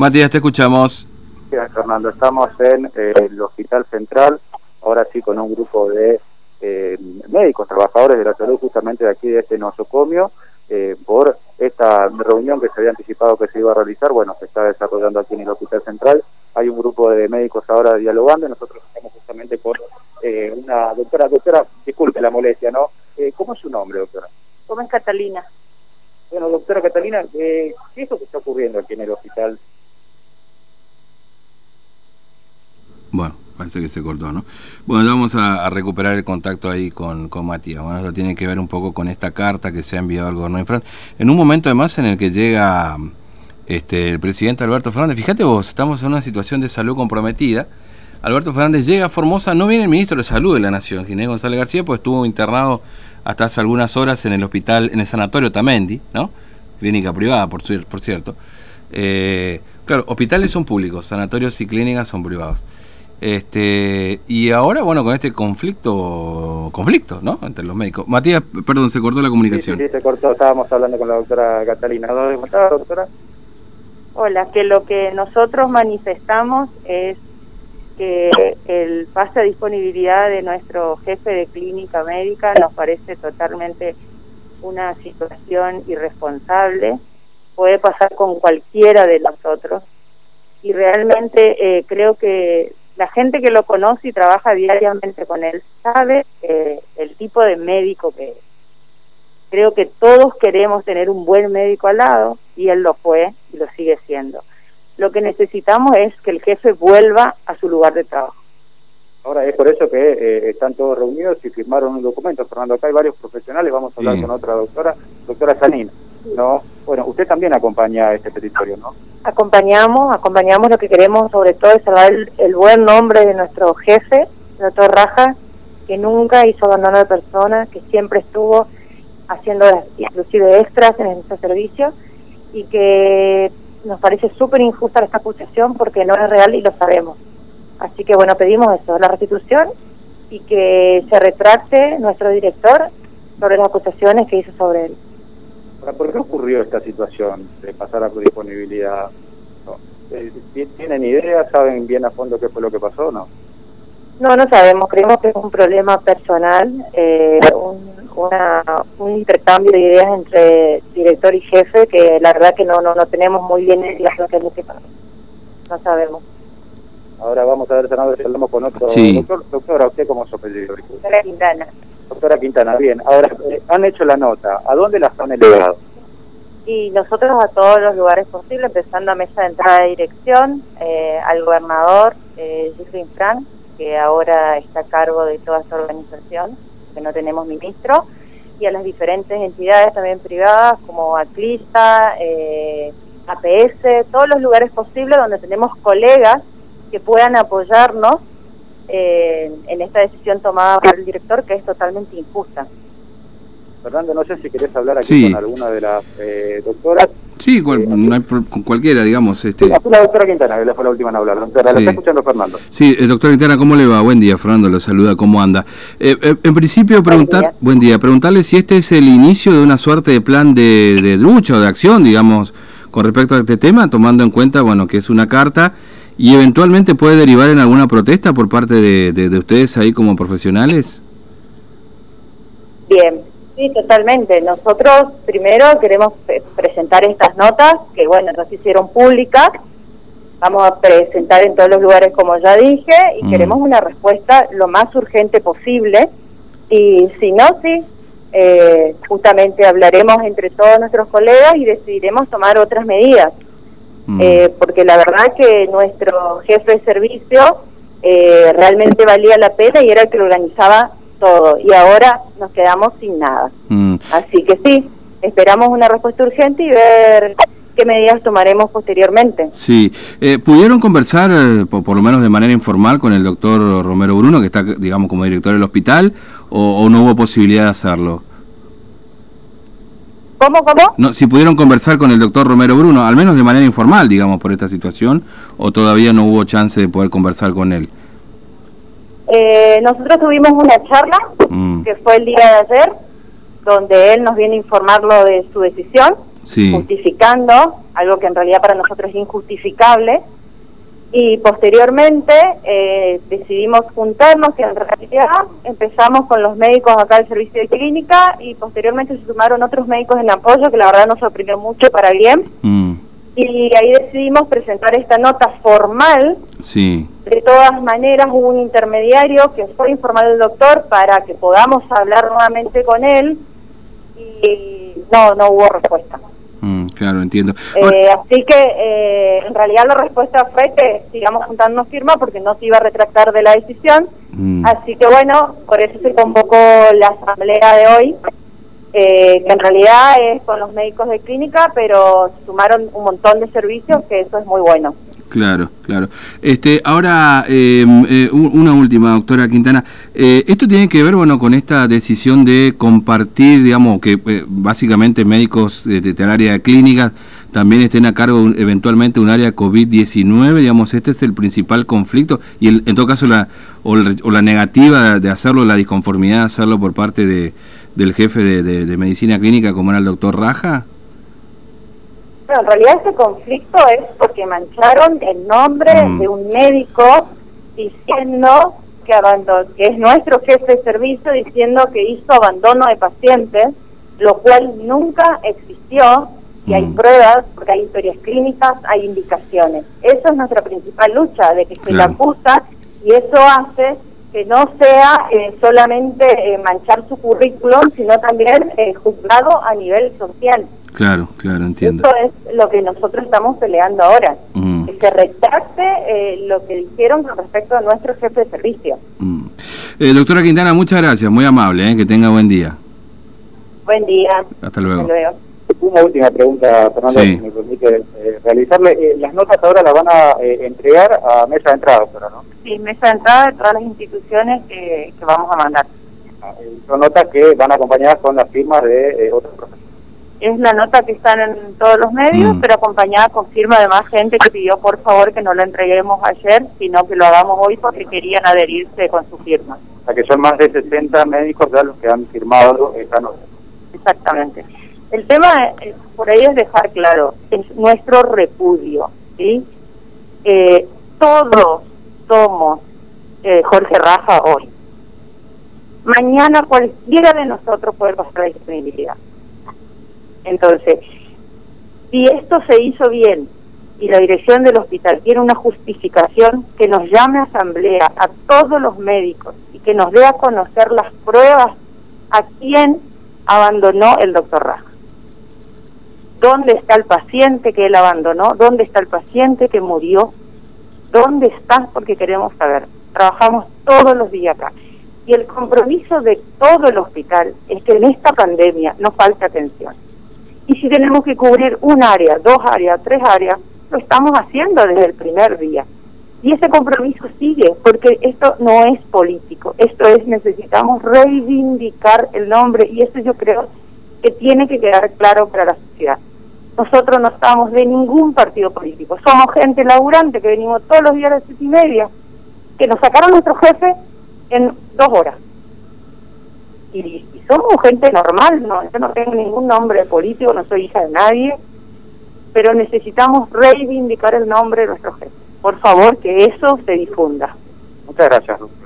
Matías, te escuchamos. Gracias, Fernando. Estamos en eh, el Hospital Central, ahora sí con un grupo de eh, médicos, trabajadores de la salud justamente de aquí de este nosocomio, eh, por esta reunión que se había anticipado que se iba a realizar, bueno, se está desarrollando aquí en el Hospital Central. Hay un grupo de médicos ahora dialogando y nosotros estamos justamente con una doctora, doctora, disculpe la molestia, ¿no? ¿Cómo es su nombre, doctora? ¿Cómo es Catalina? Bueno, doctora Catalina, ¿qué es lo que está ocurriendo aquí en el hospital Bueno, parece que se cortó, ¿no? Bueno, vamos a, recuperar el contacto ahí con, con Matías. Bueno, eso tiene que ver un poco con esta carta que se ha enviado al gobierno de Fran. En un momento además en el que llega este, el presidente Alberto Fernández, fíjate vos, estamos en una situación de salud comprometida. Alberto Fernández llega a Formosa, no viene el ministro de Salud de la Nación, Ginés González García, pues estuvo internado hasta hace algunas horas en el hospital, en el sanatorio Tamendi, ¿no? Clínica privada, por, por cierto. Eh, claro, hospitales son públicos, sanatorios y clínicas son privados. Este, y ahora, bueno, con este conflicto, conflicto, ¿no? Entre los médicos. Matías, perdón, se cortó la comunicación. Sí, se cortó, estábamos hablando con la doctora Catalina. ¿Dónde está, doctora? Hola, que lo que nosotros manifestamos es que el pase a disponibilidad de nuestro jefe de clínica médica nos parece totalmente una situación irresponsable. Puede pasar con cualquiera de nosotros. Y realmente eh, creo que la gente que lo conoce y trabaja diariamente con él sabe eh, el tipo de médico que es. Creo que todos queremos tener un buen médico al lado y él lo fue y lo sigue siendo. Lo que necesitamos es que el jefe vuelva a su lugar de trabajo. Ahora es por eso que eh, están todos reunidos y firmaron un documento. Fernando, acá hay varios profesionales, vamos a hablar con otra doctora, doctora Sanina. ¿no? Bueno, usted también acompaña a este territorio, ¿no? Acompañamos, acompañamos lo que queremos sobre todo es salvar el, buen nombre de nuestro jefe, el doctor Raja, que nunca hizo abandono de personas, que siempre estuvo haciendo inclusive extras en este servicio y que nos parece súper injusta esta acusación porque no es real y lo sabemos. Así que bueno, pedimos eso, la restitución y que se retracte nuestro director sobre las acusaciones que hizo sobre él. ¿Por qué ocurrió esta situación de pasar a disponibilidad? Eh, ¿Tienen idea? ¿Saben bien a fondo qué fue lo que pasó o no? No, no sabemos. Creemos que es un problema personal, eh, un, un intercambio de ideas entre director y jefe que la verdad que no no, no tenemos muy bien las que No sabemos. Ahora vamos a ver si hablamos con otro doctor. Doctora, ¿usted cómo es su apellido? Doctora Quintana. Doctora Quintana, bien. Ahora, eh, han hecho la nota. ¿A dónde las han elevado? Y nosotros a todos los lugares posibles, empezando a mesa de entrada de dirección, eh, al gobernador eh, Frank, que ahora está a cargo de toda esta organización, que no tenemos ministro, y a las diferentes entidades también privadas como Aclista, eh, APS, todos los lugares posibles donde tenemos colegas que puedan apoyarnos en esta decisión tomada por el director que es totalmente injusta. Fernando, no sé si querés hablar aquí con alguna de las eh, doctoras. Sí, eh, con cualquiera, digamos. Este... la doctora Quintana, que fue la última en hablar. Doctora, la está escuchando Fernando. Sí, el doctor Quintana, ¿cómo le va? Buen día, Fernando, lo saluda, ¿cómo anda? Eh, en principio, preguntar, buen día. preguntarle si este es el inicio de una suerte de plan de, de lucha o de acción, digamos, con respecto a este tema, tomando en cuenta, bueno, que es una carta y eventualmente puede derivar en alguna protesta por parte de, ustedes ahí como profesionales? Bien, sí, totalmente. Nosotros primero queremos presentar estas notas que, bueno, nos hicieron públicas. Vamos a presentar en todos los lugares, como ya dije, y mm. queremos una respuesta lo más urgente posible. Y si no, sí, eh, justamente hablaremos entre todos nuestros colegas y decidiremos tomar otras medidas. Mm. Eh, porque la verdad que nuestro jefe de servicio eh, realmente valía la pena y era el que organizaba todo y ahora nos quedamos sin nada. Mm. Así que sí, esperamos una respuesta urgente y ver qué medidas tomaremos posteriormente. Sí, eh, ¿pudieron conversar, por, lo menos de manera informal, con el doctor Romero Bruno, que está, digamos, como director del hospital, o no hubo posibilidad de hacerlo? ¿Cómo, cómo? No, si pudieron conversar con el doctor Romero Bruno, al menos de manera informal, digamos, por esta situación, o todavía no hubo chance de poder conversar con él. Eh, nosotros tuvimos una charla, mm. que fue el día de ayer, donde él nos viene a informarlo de su decisión. justificando algo que en realidad para nosotros es injustificable. Y posteriormente eh, decidimos juntarnos y en realidad empezamos con los médicos acá del servicio de clínica y posteriormente se sumaron otros médicos en apoyo que la verdad nos sorprendió mucho para bien. Mm. Y ahí decidimos presentar esta nota formal. Sí. De todas maneras hubo un intermediario que fue informar al doctor para que podamos hablar nuevamente con él y no, no hubo respuesta. Mm, claro, entiendo. Eh, así que eh, en realidad la respuesta fue que sigamos juntando firma porque no se iba a retractar de la decisión. Mm. Así que bueno, por eso se convocó la asamblea de hoy, eh, que en realidad es con los médicos de clínica, pero sumaron un montón de servicios, que eso es muy bueno. Claro, claro. Este, ahora, em, eh, una última, doctora Quintana. Eh, esto tiene que ver, bueno, con esta decisión de compartir, digamos, que eh, básicamente médicos del de, área de clínica también estén a cargo eventualmente un área COVID-19, digamos, este es el principal conflicto y en todo caso la, o, la negativa de hacerlo, la disconformidad de hacerlo por parte de, del jefe de medicina clínica como era el doctor Raja en realidad este conflicto es porque mancharon el nombre mm. de un médico diciendo que abandonó, que es nuestro jefe de servicio, diciendo que hizo abandono de pacientes, lo cual nunca existió, y hay mm. pruebas, porque hay historias clínicas, hay indicaciones. Esa es nuestra principal lucha, de que se le acusa, y eso hace que no sea eh, solamente eh, manchar su currículum, sino también eh, juzgado a nivel social. Claro, claro, entiendo. Eso es lo que nosotros estamos peleando ahora. Mm. Que se retracte eh, lo que dijeron con respecto a nuestro jefe de servicio. Mm. Eh, doctora Quintana, muchas gracias, muy amable, que tenga buen día. Buen día. Hasta luego. Una última pregunta, Fernando, si me permite realizarle. las notas ahora las van a entregar a mesa de entrada, ¿no? Sí, mesa de entrada de todas las instituciones que, que vamos a mandar. Ah, son notas que van acompañadas con las firmas de otros profesores es la nota que está en todos los medios, mm. pero acompañada con firma de más gente que pidió por favor que no lo entreguemos ayer, sino que lo hagamos hoy porque querían adherirse con su firma. O sea que son más de 60 médicos ya los que han firmado esta nota. Exactamente. El tema por ahí es dejar claro, es nuestro repudio, ¿sí? Eh, todos somos eh, Jorge Raja hoy. Mañana cualquiera de nosotros puede pasar la disponibilidad. Entonces, si esto se hizo bien y la dirección del hospital tiene una justificación, que nos llame a asamblea a todos los médicos y que nos dé a conocer las pruebas a quién abandonó el doctor Raja. ¿Dónde está el paciente que él abandonó? ¿Dónde está el paciente que murió? ¿Dónde está? Porque queremos saber. Trabajamos todos los días acá. Y el compromiso de todo el hospital es que en esta pandemia no falte atención. Y si tenemos que cubrir un área, dos áreas, tres áreas, lo estamos haciendo desde el primer día. Y ese compromiso sigue, porque esto no es político, esto es necesitamos reivindicar el nombre y eso yo creo que tiene que quedar claro para la sociedad. Nosotros no estamos de ningún partido político, somos gente laburante que venimos todos los días a las siete y media, que nos sacaron nuestro jefe en dos horas y, somos gente normal, no, yo no tengo ningún nombre político, no soy hija de nadie, pero necesitamos reivindicar el nombre de nuestro jefe. Por favor, que eso se difunda. Muchas gracias.